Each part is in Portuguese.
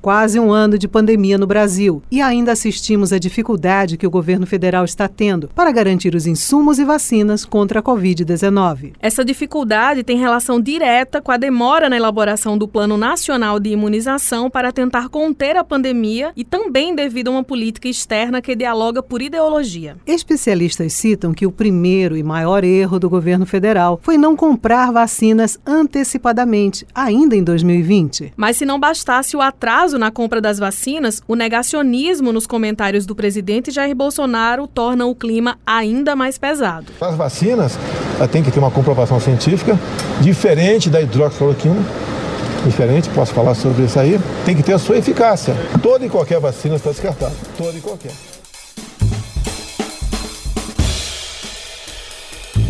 Quase um ano de pandemia no Brasil e ainda assistimos à dificuldade que o governo federal está tendo para garantir os insumos e vacinas contra a Covid-19. Essa dificuldade tem relação direta com a demora na elaboração do Plano Nacional de Imunização para tentar conter a pandemia e também devido a uma política externa que dialoga por ideologia. Especialistas citam que o primeiro e maior erro do governo federal foi não comprar vacinas antecipadamente, ainda em 2020. Mas se não bastasse o atraso atraso na compra das vacinas, o negacionismo nos comentários do presidente Jair Bolsonaro torna o clima ainda mais pesado. As vacinas tem que ter uma comprovação científica diferente da hidroxicloroquina diferente, posso falar sobre isso aí, tem que ter a sua eficácia. Toda e qualquer vacina está descartada. Toda e qualquer.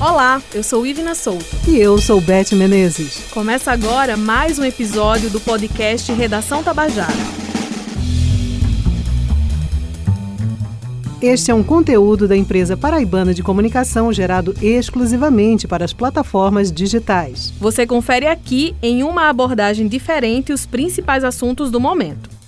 Olá, eu sou Ivina Souto. E eu sou Beth Menezes. Começa agora mais um episódio do podcast Redação Tabajara. Este é um conteúdo da empresa paraibana de comunicação gerado exclusivamente para as plataformas digitais. Você confere aqui, em uma abordagem diferente, os principais assuntos do momento.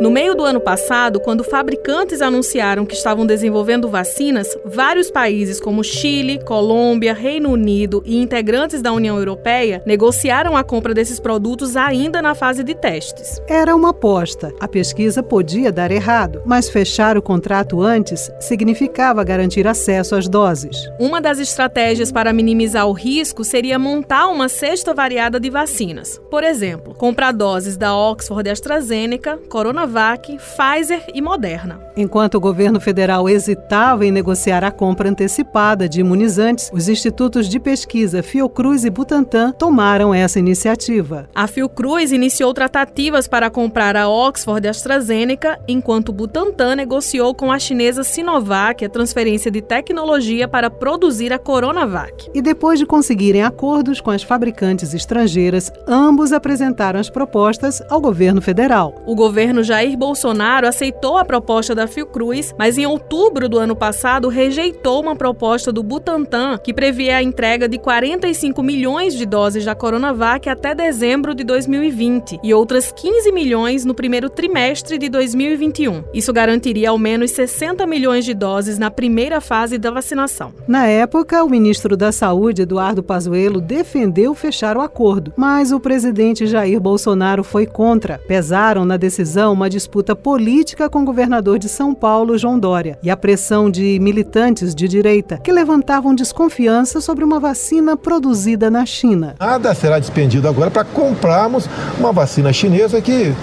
No meio do ano passado, quando fabricantes anunciaram que estavam desenvolvendo vacinas, vários países como Chile, Colômbia, Reino Unido e integrantes da União Europeia negociaram a compra desses produtos ainda na fase de testes. Era uma aposta. A pesquisa podia dar errado, mas fechar o contrato antes significava garantir acesso às doses. Uma das estratégias para minimizar o risco seria montar uma cesta variada de vacinas. Por exemplo, comprar doses da Oxford AstraZeneca, Coronavac Coronavac, Pfizer e Moderna. Enquanto o governo federal hesitava em negociar a compra antecipada de imunizantes, os institutos de pesquisa Fiocruz e Butantan tomaram essa iniciativa. A Fiocruz iniciou tratativas para comprar a Oxford AstraZeneca, enquanto o Butantan negociou com a chinesa Sinovac a transferência de tecnologia para produzir a Coronavac. E depois de conseguirem acordos com as fabricantes estrangeiras, ambos apresentaram as propostas ao governo federal. O governo já Jair Bolsonaro aceitou a proposta da Fiocruz, mas em outubro do ano passado rejeitou uma proposta do Butantan que previa a entrega de 45 milhões de doses da Coronavac até dezembro de 2020 e outras 15 milhões no primeiro trimestre de 2021. Isso garantiria ao menos 60 milhões de doses na primeira fase da vacinação. Na época, o ministro da Saúde, Eduardo Pazuello, defendeu fechar o acordo, mas o presidente Jair Bolsonaro foi contra. Pesaram na decisão uma disputa política com o governador de São Paulo, João Dória, e a pressão de militantes de direita que levantavam desconfiança sobre uma vacina produzida na China. Nada será despendido agora para comprarmos uma vacina chinesa que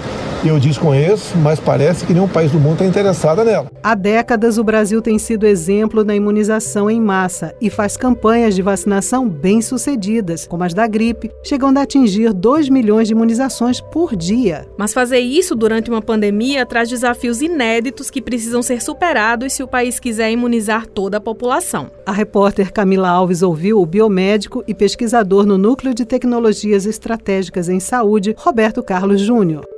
eu desconheço, mas parece que nenhum país do mundo está interessado nela. Há décadas, o Brasil tem sido exemplo na imunização em massa e faz campanhas de vacinação bem-sucedidas, como as da gripe, chegando a atingir 2 milhões de imunizações por dia. Mas fazer isso durante uma pandemia traz desafios inéditos que precisam ser superados se o país quiser imunizar toda a população. A repórter Camila Alves ouviu o biomédico e pesquisador no Núcleo de Tecnologias Estratégicas em Saúde, Roberto Carlos Júnior.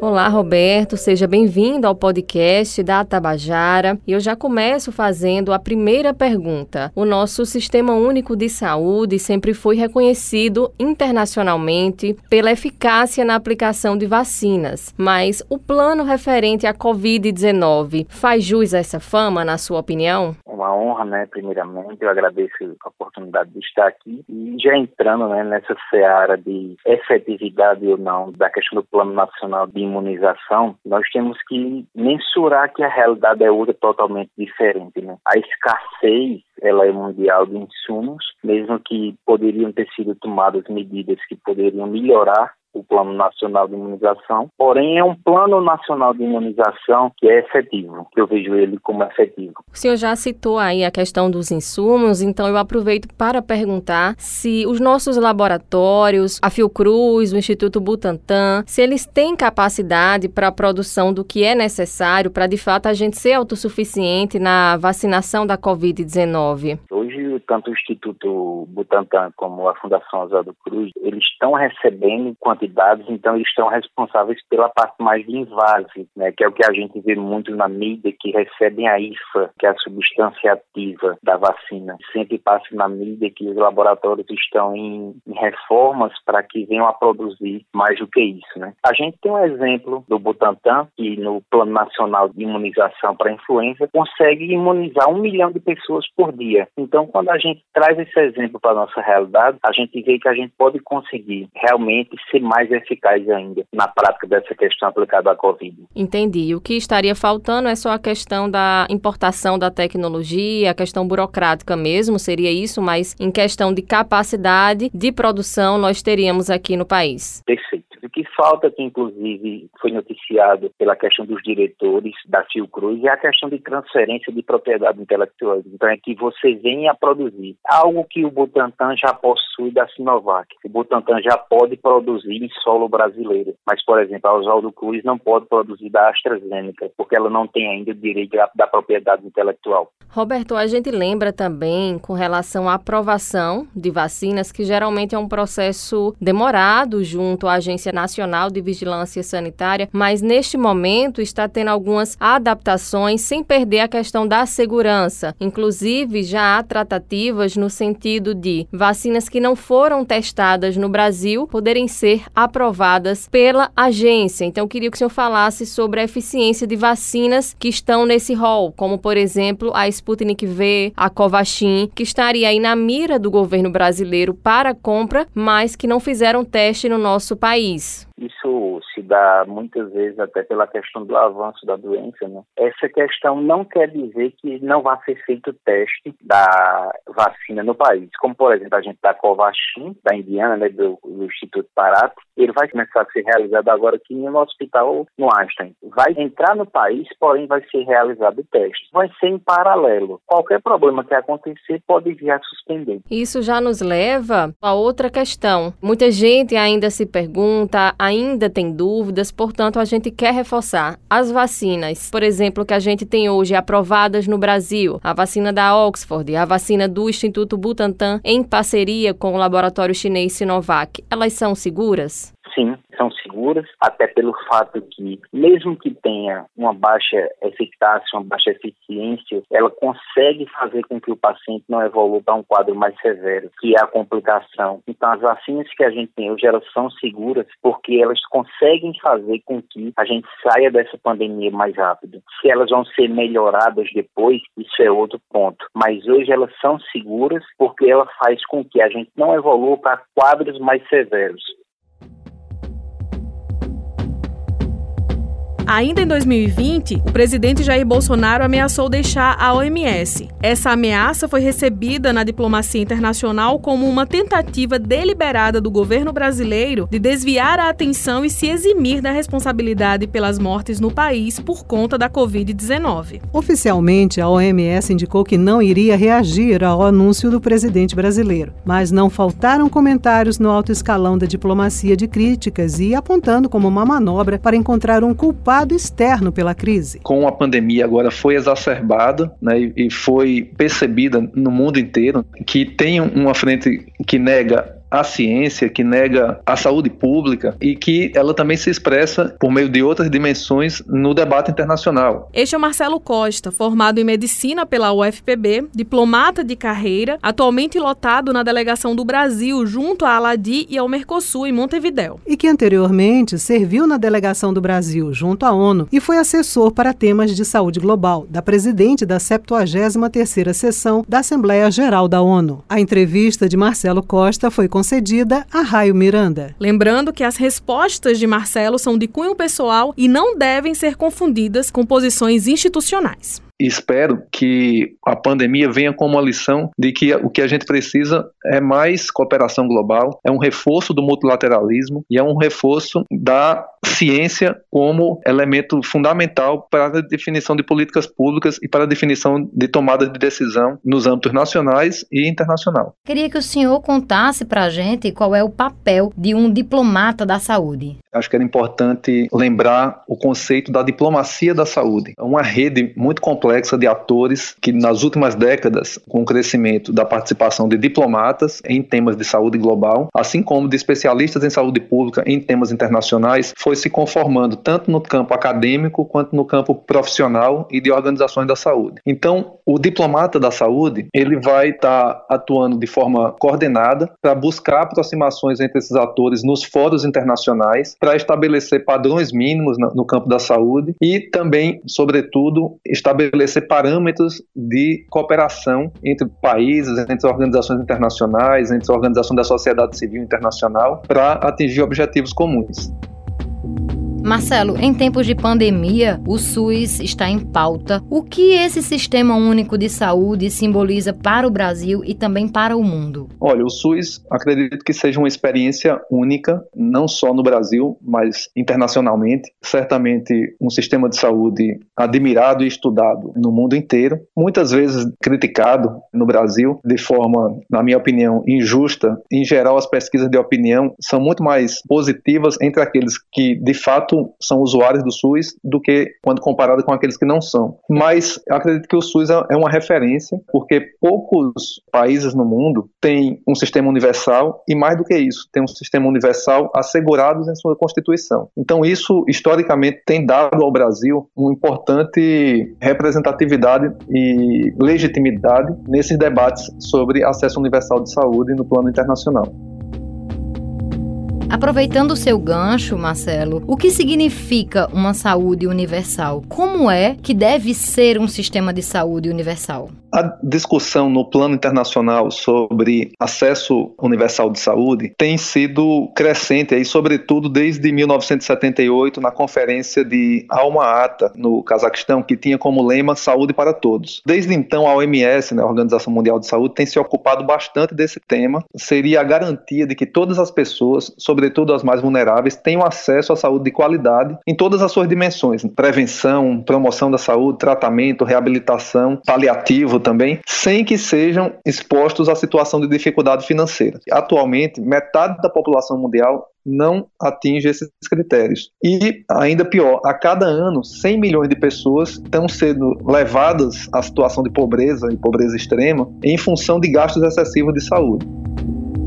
Olá, Roberto, seja bem-vindo ao podcast da Tabajara. E eu já começo fazendo a primeira pergunta. O nosso Sistema Único de Saúde sempre foi reconhecido internacionalmente pela eficácia na aplicação de vacinas, mas o plano referente à Covid-19 faz jus a essa fama, na sua opinião? Uma honra, né? Primeiramente, eu agradeço a oportunidade de estar aqui e já entrando né, nessa seara de efetividade ou não da questão do Plano Nacional de imunização, nós temos que mensurar que a realidade é outra totalmente diferente. Né? A escassez ela é mundial de insumos, mesmo que poderiam ter sido tomadas medidas que poderiam melhorar o Plano Nacional de Imunização, porém é um Plano Nacional de Imunização que é efetivo, que eu vejo ele como efetivo. O senhor já citou aí a questão dos insumos, então eu aproveito para perguntar se os nossos laboratórios, a Fiocruz, o Instituto Butantan, se eles têm capacidade para a produção do que é necessário para de fato a gente ser autossuficiente na vacinação da Covid-19. Hoje tanto o Instituto Butantan como a Fundação Oswaldo Cruz, eles estão recebendo quantidades, então eles estão responsáveis pela parte mais de invase, né, que é o que a gente vê muito na mídia, que recebem a IFA, que é a substância ativa da vacina. Sempre passa na mídia que os laboratórios estão em, em reformas para que venham a produzir mais do que isso. Né? A gente tem um exemplo do Butantan, que no Plano Nacional de Imunização para Influenza consegue imunizar um milhão de pessoas por dia. Então, quando a gente traz esse exemplo para a nossa realidade, a gente vê que a gente pode conseguir realmente ser mais eficaz ainda na prática dessa questão aplicada à Covid. Entendi. O que estaria faltando é só a questão da importação da tecnologia, a questão burocrática mesmo, seria isso, mas em questão de capacidade de produção nós teríamos aqui no país. Perfeito. O que falta, que inclusive foi noticiado pela questão dos diretores da Fiocruz, é a questão de transferência de propriedade intelectual. Então, é que você venha a produzir algo que o Butantan já possui da Sinovac. O Butantan já pode produzir em solo brasileiro, mas, por exemplo, a Oswaldo Cruz não pode produzir da AstraZeneca, porque ela não tem ainda o direito da propriedade intelectual. Roberto, a gente lembra também com relação à aprovação de vacinas, que geralmente é um processo demorado junto à Agência Nacional de Vigilância Sanitária, mas neste momento está tendo algumas adaptações sem perder a questão da segurança. Inclusive, já há tratativas no sentido de vacinas que não foram testadas no Brasil poderem ser aprovadas pela agência. Então, eu queria que o senhor falasse sobre a eficiência de vacinas que estão nesse rol, como, por exemplo, a Sputnik V, a Covaxin, que estaria aí na mira do governo brasileiro para compra, mas que não fizeram teste no nosso país. Isso se dá muitas vezes até pela questão do avanço da doença. Né? Essa questão não quer dizer que não vá ser feito teste da vacina no país. Como, por exemplo, a gente da Covaxin, da Indiana, né, do, do Instituto Parato, ele vai começar a ser realizado agora aqui no hospital no Einstein. Vai entrar no país, porém vai ser realizado o teste. Vai ser em paralelo. Qualquer problema que acontecer pode vir a suspender. Isso já nos leva a outra questão. Muita gente ainda se pergunta, ainda tem dúvidas, portanto, a gente quer reforçar as vacinas, por exemplo, que a gente tem hoje aprovadas no Brasil, a vacina da Oxford, a vacina do Instituto Butantan, em parceria com o laboratório chinês Sinovac, elas são seguras? Sim, são seguras, até pelo fato que, mesmo que tenha uma baixa eficácia, uma baixa eficiência, ela consegue fazer com que o paciente não evolua para um quadro mais severo, que é a complicação. Então, as vacinas que a gente tem hoje, elas são seguras porque elas conseguem fazer com que a gente saia dessa pandemia mais rápido. Se elas vão ser melhoradas depois, isso é outro ponto. Mas hoje elas são seguras porque ela faz com que a gente não evolua para quadros mais severos. Ainda em 2020, o presidente Jair Bolsonaro ameaçou deixar a OMS. Essa ameaça foi recebida na diplomacia internacional como uma tentativa deliberada do governo brasileiro de desviar a atenção e se eximir da responsabilidade pelas mortes no país por conta da Covid-19. Oficialmente, a OMS indicou que não iria reagir ao anúncio do presidente brasileiro, mas não faltaram comentários no alto escalão da diplomacia de críticas e apontando como uma manobra para encontrar um culpado lado externo pela crise. Com a pandemia agora foi exacerbada né, e foi percebida no mundo inteiro que tem uma frente que nega a ciência, que nega a saúde pública e que ela também se expressa por meio de outras dimensões no debate internacional. Este é o Marcelo Costa, formado em medicina pela UFPB, diplomata de carreira, atualmente lotado na delegação do Brasil junto à Aladi e ao Mercosul em Montevidéu. E que anteriormente serviu na delegação do Brasil junto à ONU e foi assessor para temas de saúde global da presidente da 73ª sessão da Assembleia Geral da ONU. A entrevista de Marcelo Costa foi concedida a Raio Miranda. Lembrando que as respostas de Marcelo são de cunho pessoal e não devem ser confundidas com posições institucionais espero que a pandemia venha como uma lição de que o que a gente precisa é mais cooperação global, é um reforço do multilateralismo e é um reforço da ciência como elemento fundamental para a definição de políticas públicas e para a definição de tomada de decisão nos âmbitos nacionais e internacional. Queria que o senhor contasse para a gente qual é o papel de um diplomata da saúde. Acho que era importante lembrar o conceito da diplomacia da saúde. É uma rede muito complexa de atores que, nas últimas décadas, com o crescimento da participação de diplomatas em temas de saúde global, assim como de especialistas em saúde pública em temas internacionais, foi se conformando tanto no campo acadêmico quanto no campo profissional e de organizações da saúde. Então, o diplomata da saúde, ele vai estar tá atuando de forma coordenada para buscar aproximações entre esses atores nos fóruns internacionais para estabelecer padrões mínimos no campo da saúde e também, sobretudo, estabelecer parâmetros de cooperação entre países, entre organizações internacionais, entre organizações da sociedade civil internacional, para atingir objetivos comuns. Marcelo, em tempos de pandemia, o SUS está em pauta. O que esse Sistema Único de Saúde simboliza para o Brasil e também para o mundo? Olha, o SUS acredito que seja uma experiência única, não só no Brasil, mas internacionalmente. Certamente um sistema de saúde admirado e estudado no mundo inteiro, muitas vezes criticado no Brasil de forma, na minha opinião, injusta. Em geral, as pesquisas de opinião são muito mais positivas entre aqueles que de fato são usuários do SUS do que quando comparado com aqueles que não são. Mas acredito que o SUS é, é uma referência, porque poucos países no mundo têm um sistema universal e, mais do que isso, tem um sistema universal assegurado em sua Constituição. Então, isso, historicamente, tem dado ao Brasil uma importante representatividade e legitimidade nesses debates sobre acesso universal de saúde no plano internacional. Aproveitando o seu gancho, Marcelo, o que significa uma saúde universal? Como é que deve ser um sistema de saúde universal? A discussão no plano internacional sobre acesso universal de saúde tem sido crescente, aí, sobretudo desde 1978, na conferência de Alma-Ata, no Cazaquistão, que tinha como lema Saúde para Todos. Desde então, a OMS, né, a Organização Mundial de Saúde, tem se ocupado bastante desse tema. Seria a garantia de que todas as pessoas, sobretudo as mais vulneráveis, tenham acesso à saúde de qualidade em todas as suas dimensões: prevenção, promoção da saúde, tratamento, reabilitação, paliativo também, sem que sejam expostos à situação de dificuldade financeira. Atualmente, metade da população mundial não atinge esses critérios. E, ainda pior, a cada ano, 100 milhões de pessoas estão sendo levadas à situação de pobreza e pobreza extrema em função de gastos excessivos de saúde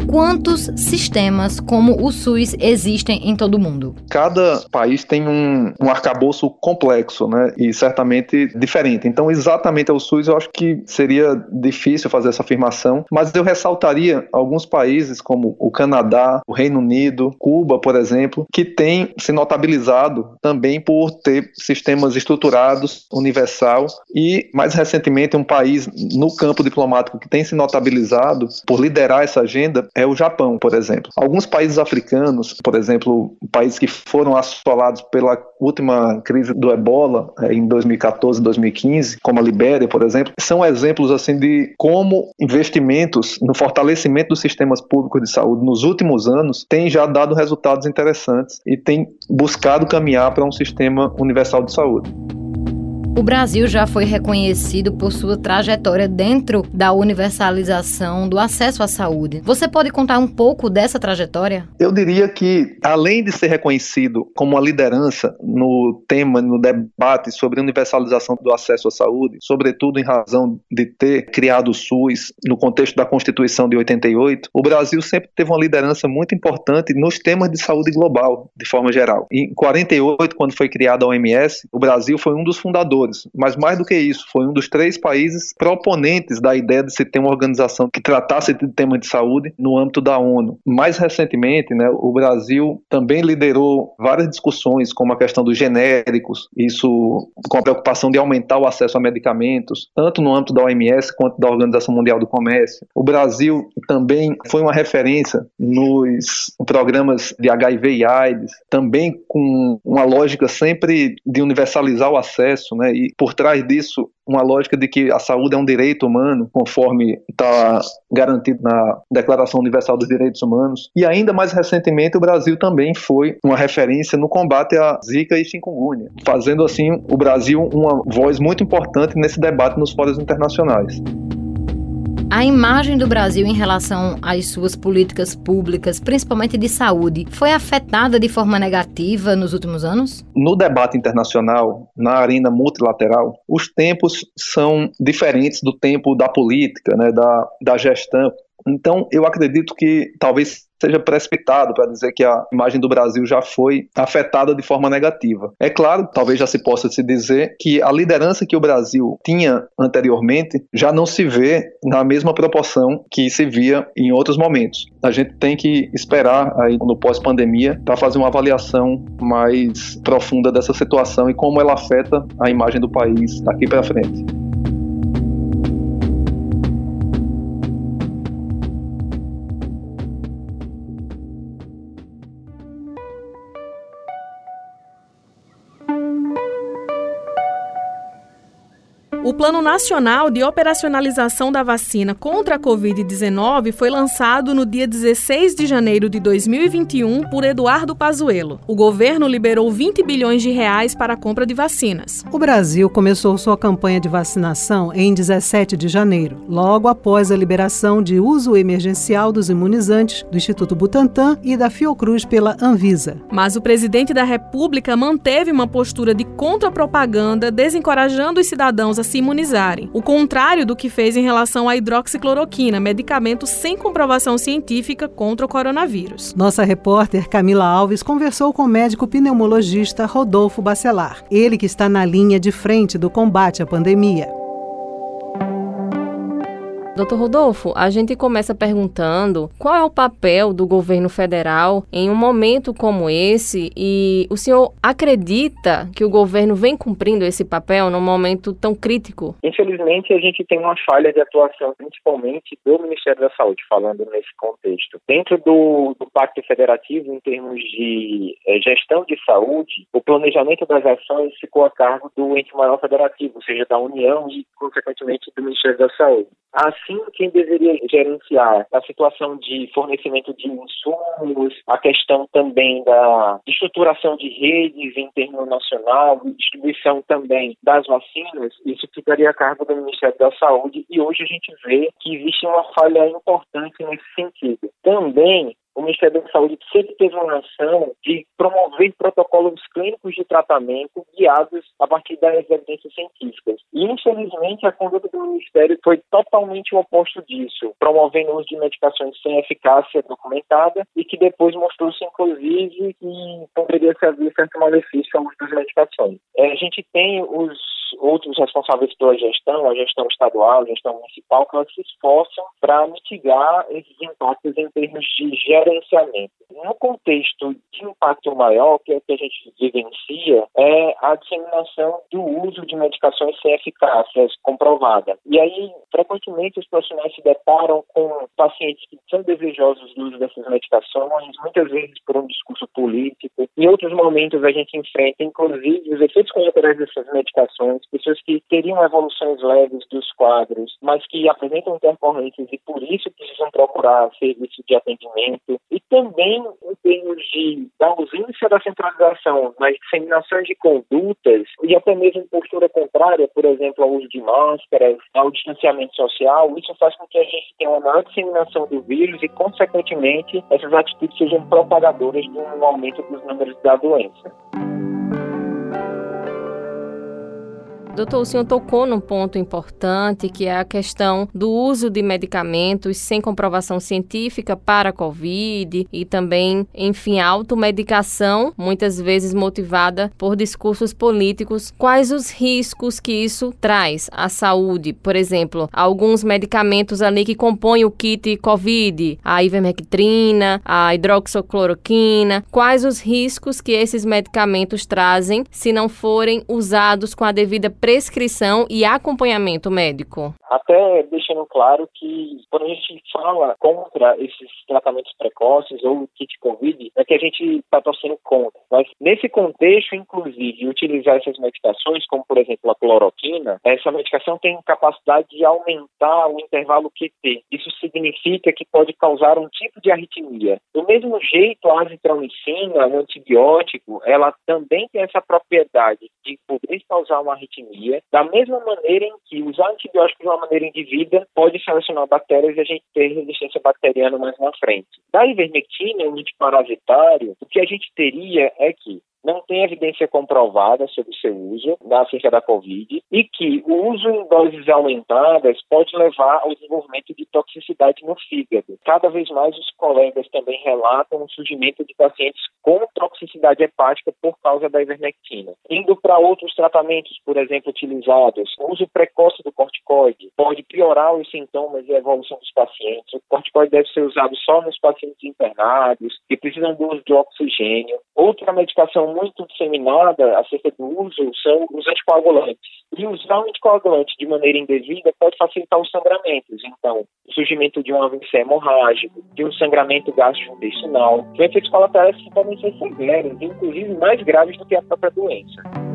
quantos sistemas como o SUS existem em todo o mundo? Cada país tem um, um arcabouço complexo, né? E certamente diferente. Então, exatamente ao SUS, eu acho que seria difícil fazer essa afirmação, mas eu ressaltaria alguns países como o Canadá, o Reino Unido, Cuba, por exemplo, que têm se notabilizado também por ter sistemas estruturados, universal, e mais recentemente um país no campo diplomático que tem se notabilizado por liderar essa agenda é o Japão, por exemplo. Alguns países africanos, por exemplo, países que foram assolados pela última crise do ebola é, em 2014, 2015, como a Libéria, por exemplo, são exemplos assim de como investimentos no fortalecimento dos sistemas públicos de saúde nos últimos anos têm já dado resultados interessantes e têm buscado caminhar para um sistema universal de saúde. O Brasil já foi reconhecido por sua trajetória dentro da universalização do acesso à saúde. Você pode contar um pouco dessa trajetória? Eu diria que, além de ser reconhecido como uma liderança no tema, no debate sobre universalização do acesso à saúde, sobretudo em razão de ter criado o SUS no contexto da Constituição de 88, o Brasil sempre teve uma liderança muito importante nos temas de saúde global, de forma geral. Em 48, quando foi criada a OMS, o Brasil foi um dos fundadores mas mais do que isso, foi um dos três países proponentes da ideia de se ter uma organização que tratasse de temas de saúde no âmbito da ONU. Mais recentemente, né, o Brasil também liderou várias discussões, como a questão dos genéricos, isso com a preocupação de aumentar o acesso a medicamentos, tanto no âmbito da OMS quanto da Organização Mundial do Comércio. O Brasil também foi uma referência nos programas de HIV e AIDS, também com uma lógica sempre de universalizar o acesso, né, E por trás disso uma lógica de que a saúde é um direito humano, conforme está garantido na Declaração Universal dos Direitos Humanos. E ainda mais recentemente, o Brasil também foi uma referência no combate à Zika e chikungunya, fazendo assim o Brasil uma voz muito importante nesse debate nos fóruns internacionais. A imagem do Brasil em relação às suas políticas públicas, principalmente de saúde, foi afetada de forma negativa nos últimos anos? No debate internacional, na arena multilateral, os tempos são diferentes do tempo da política, né, da, da gestão. Então, eu acredito que talvez seja precipitado para dizer que a imagem do Brasil já foi afetada de forma negativa. É claro, talvez já se possa se dizer que a liderança que o Brasil tinha anteriormente já não se vê na mesma proporção que se via em outros momentos. A gente tem que esperar aí no pós-pandemia para fazer uma avaliação mais profunda dessa situação e como ela afeta a imagem do país daqui para frente. O Plano Nacional de Operacionalização da Vacina contra a Covid-19 foi lançado no dia 16 de janeiro de 2021 por Eduardo Pazuello. O governo liberou 20 bilhões de reais para a compra de vacinas. O Brasil começou sua campanha de vacinação em 17 de janeiro, logo após a liberação de uso emergencial dos imunizantes do Instituto Butantan e da Fiocruz pela Anvisa. Mas o presidente da República manteve uma postura de contra-propaganda, desencorajando os cidadãos a se imunizarem. O contrário do que fez em relação à hidroxicloroquina, medicamento sem comprovação científica contra o coronavírus. Nossa repórter Camila Alves conversou com o médico pneumologista Rodolfo Bacelar, ele que está na linha de frente do combate à pandemia. Doutor Rodolfo, a gente começa perguntando qual é o papel do governo federal em um momento como esse e o senhor acredita que o governo vem cumprindo esse papel num momento tão crítico? Infelizmente, a gente tem uma falha de atuação, principalmente do Ministério da Saúde, falando nesse contexto. Dentro do, do Pacto Federativo, em termos de é, gestão de saúde, o planejamento das ações ficou a cargo do ente maior federativo, ou seja, da União e, consequentemente, do Ministério da Saúde. Assim, quem deveria gerenciar a situação de fornecimento de insumos, a questão também da estruturação de redes em termo nacional, distribuição também das vacinas, isso ficaria a cargo do Ministério da Saúde e hoje a gente vê que existe uma falha importante nesse sentido. Também o Ministério da Saúde sempre teve uma ação de promover protocolos clínicos de tratamento guiados a partir das evidências científicas. E, infelizmente, a conduta do Ministério foi totalmente o oposto disso, promovendo o uso de medicações sem eficácia documentada e que depois mostrou-se, inclusive, que poderia servir certo malefício ao uso das medicações. É, a gente tem os outros responsáveis pela gestão, a gestão estadual, a gestão municipal, que elas se esforçam para mitigar esses impactos em termos de gerenciamento. No contexto de impacto maior, que é o que a gente vivencia, é a disseminação do uso de medicações sem eficácia comprovada. E aí, frequentemente, os profissionais se deparam com pacientes que são desejosos do uso dessas medicações, muitas vezes por um discurso político. Em outros momentos, a gente enfrenta, inclusive, os efeitos colaterais dessas medicações pessoas que teriam evoluções leves dos quadros, mas que apresentam intercorrências e por isso precisam procurar serviço de atendimento. E também em termos de, da ausência da centralização nas disseminações de condutas e até mesmo postura contrária, por exemplo, ao uso de máscaras, ao distanciamento social, isso faz com que a gente tenha uma maior disseminação do vírus e, consequentemente, essas atitudes sejam propagadoras de um aumento dos números da doença. Doutor, o senhor tocou num ponto importante, que é a questão do uso de medicamentos sem comprovação científica para a Covid e também, enfim, a automedicação, muitas vezes motivada por discursos políticos. Quais os riscos que isso traz à saúde? Por exemplo, alguns medicamentos ali que compõem o kit Covid, a ivermectrina, a hidroxicloroquina. Quais os riscos que esses medicamentos trazem se não forem usados com a devida prescrição e acompanhamento médico? Até deixando claro que quando a gente fala contra esses tratamentos precoces ou kit Covid, é que a gente está torcendo contra. Mas nesse contexto, inclusive, utilizar essas medicações, como por exemplo a cloroquina, essa medicação tem capacidade de aumentar o intervalo QT. Isso significa que pode causar um tipo de arritmia. Do mesmo jeito, a azitromicina, o antibiótico, ela também tem essa propriedade de poder causar uma arritmia, da mesma maneira em que usar antibióticos de uma maneira indevida pode selecionar bactérias e a gente ter resistência bacteriana mais na frente. Da ivermectina, o antiparasitário, o que a gente teria é que não tem evidência comprovada sobre seu uso na ciência da Covid e que o uso em doses aumentadas pode levar ao desenvolvimento de toxicidade no fígado. Cada vez mais os colegas também relatam o surgimento de pacientes com toxicidade hepática por causa da ivermectina. Indo para outros tratamentos, por exemplo, utilizados, o uso precoce do corticoide pode piorar os sintomas e a evolução dos pacientes. O corticoide deve ser usado só nos pacientes internados que precisam do uso de oxigênio. Outra medicação muito disseminada acerca do uso são os anticoagulantes. E usar o anticoagulante de maneira indevida pode facilitar os sangramentos. Então, o surgimento de um AVC hemorrágico, de um sangramento gastrointestinal, efeitos colaterais que podem ser severos, inclusive mais graves do que a própria doença.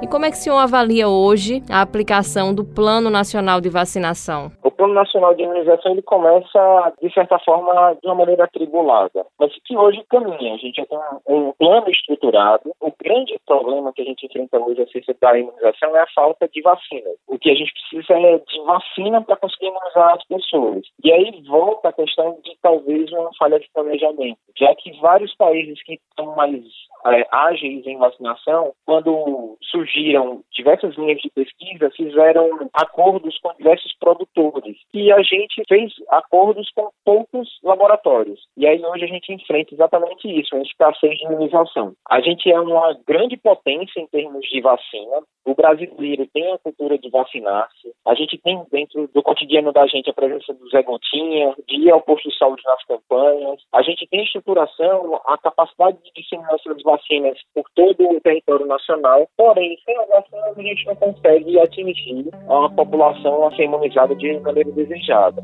E como é que o senhor avalia hoje a aplicação do Plano Nacional de Vacinação? O Plano Nacional de Imunização ele começa, de certa forma, de uma maneira atribulada, mas que hoje caminha. A gente já tem um plano estruturado. O grande problema que a gente enfrenta hoje acerca da imunização é a falta de vacina. O que a gente precisa é de vacina para conseguir imunizar as pessoas. E aí volta a questão de talvez uma falha de planejamento, já que vários países que estão mais é, ágeis em vacinação, quando surgiram diversas linhas de pesquisa, fizeram acordos com diversos produtores. E a gente fez acordos com poucos laboratórios. E aí hoje a gente enfrenta exatamente isso, a escassez de imunização. A gente é uma grande potência em termos de vacina. O brasileiro tem a cultura de vacinar-se. A gente tem dentro do cotidiano da gente a presença do Zé Gontinha, de ir ao posto de saúde nas campanhas. A gente tem estruturação, a capacidade de disseminação das vacinas por todo o território nacional. Porém, sem a vacina a gente não consegue atingir a população a ser imunizada de maneira desejada.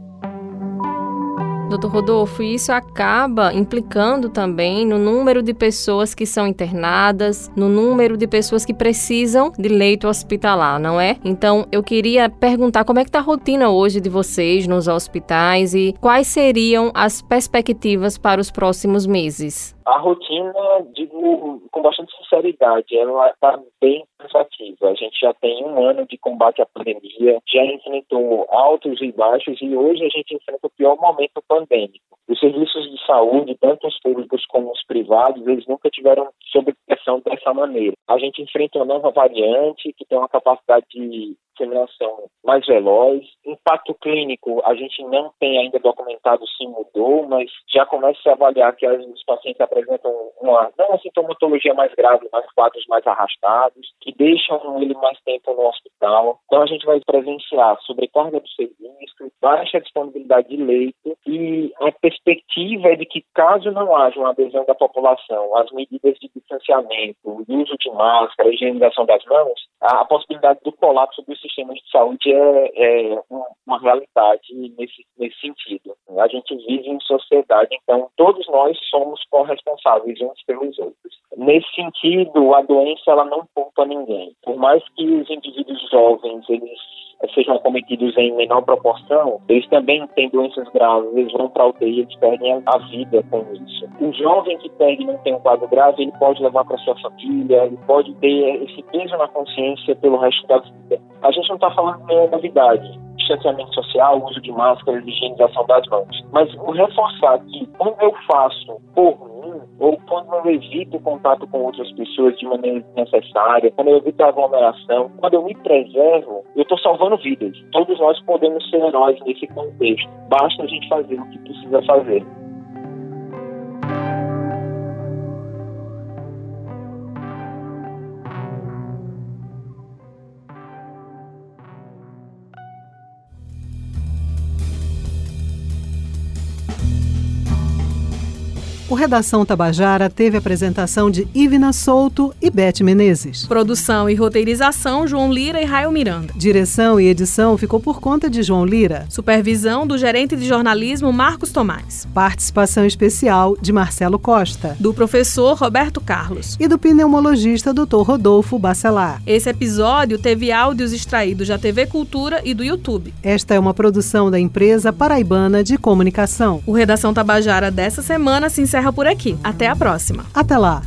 Doutor Rodolfo, isso acaba implicando também no número de pessoas que são internadas, no número de pessoas que precisam de leito hospitalar, não é? Então, eu queria perguntar como é que está a rotina hoje de vocês nos hospitais e quais seriam as perspectivas para os próximos meses? A rotina, digo com bastante sinceridade, ela está bem cansativa. A gente já tem um ano de combate à pandemia, já enfrentou altos e baixos e hoje a gente enfrenta o pior momento pandêmico. Os serviços de saúde, tanto os públicos como os privados, eles nunca tiveram sob pressão dessa maneira. A gente enfrenta uma nova variante que tem uma capacidade de disseminação mais veloz. Impacto clínico, a gente não tem ainda documentado se mudou, mas já começa a avaliar que os pacientes apresentam uma, não uma sintomatologia mais grave, mas quadros mais arrastados, que deixam ele mais tempo no hospital. Então a gente vai presenciar sobrecarga do serviço, baixa disponibilidade de leito e a perspectiva é de que caso não haja uma adesão da população às medidas de distanciamento, uso de máscara, higienização das mãos, a, a possibilidade do colapso dos sistemas de saúde é, é uma realidade nesse, nesse sentido. A gente vive em sociedade, então todos nós somos corresponsáveis uns pelos outros. Nesse sentido, a doença ela não poupa ninguém. Por mais que os indivíduos jovens eles sejam cometidos em menor proporção, eles também têm doenças graves, eles vão para a UTI, eles perdem a vida com isso. O jovem que pega e não tem um quadro grave, ele pode levar para sua família, ele pode ter esse peso na consciência pelo resto da vida. A gente não está falando nenhuma novidade distanciamento social, uso de máscaras, higienização das mãos. Mas o reforçar que quando eu faço por mim, ou quando eu evito contato com outras pessoas de maneira desnecessária, quando eu evito a aglomeração, quando eu me preservo, eu estou salvando vidas. Todos nós podemos ser heróis nesse contexto. Basta a gente fazer o que precisa fazer. O Redação Tabajara teve apresentação de Ivina Souto e Beth Menezes. Produção e roteirização João Lira e Raio Miranda. Direção e edição ficou por conta de João Lira. Supervisão do gerente de jornalismo Marcos Tomás. Participação especial de Marcelo Costa. Do professor Roberto Carlos. E do pneumologista Dr. Rodolfo Bacelar. Esse episódio teve áudios extraídos da TV Cultura e do YouTube. Esta é uma produção da empresa paraibana de comunicação. O Redação Tabajara dessa semana se encerra por aqui. Até a próxima. Até lá.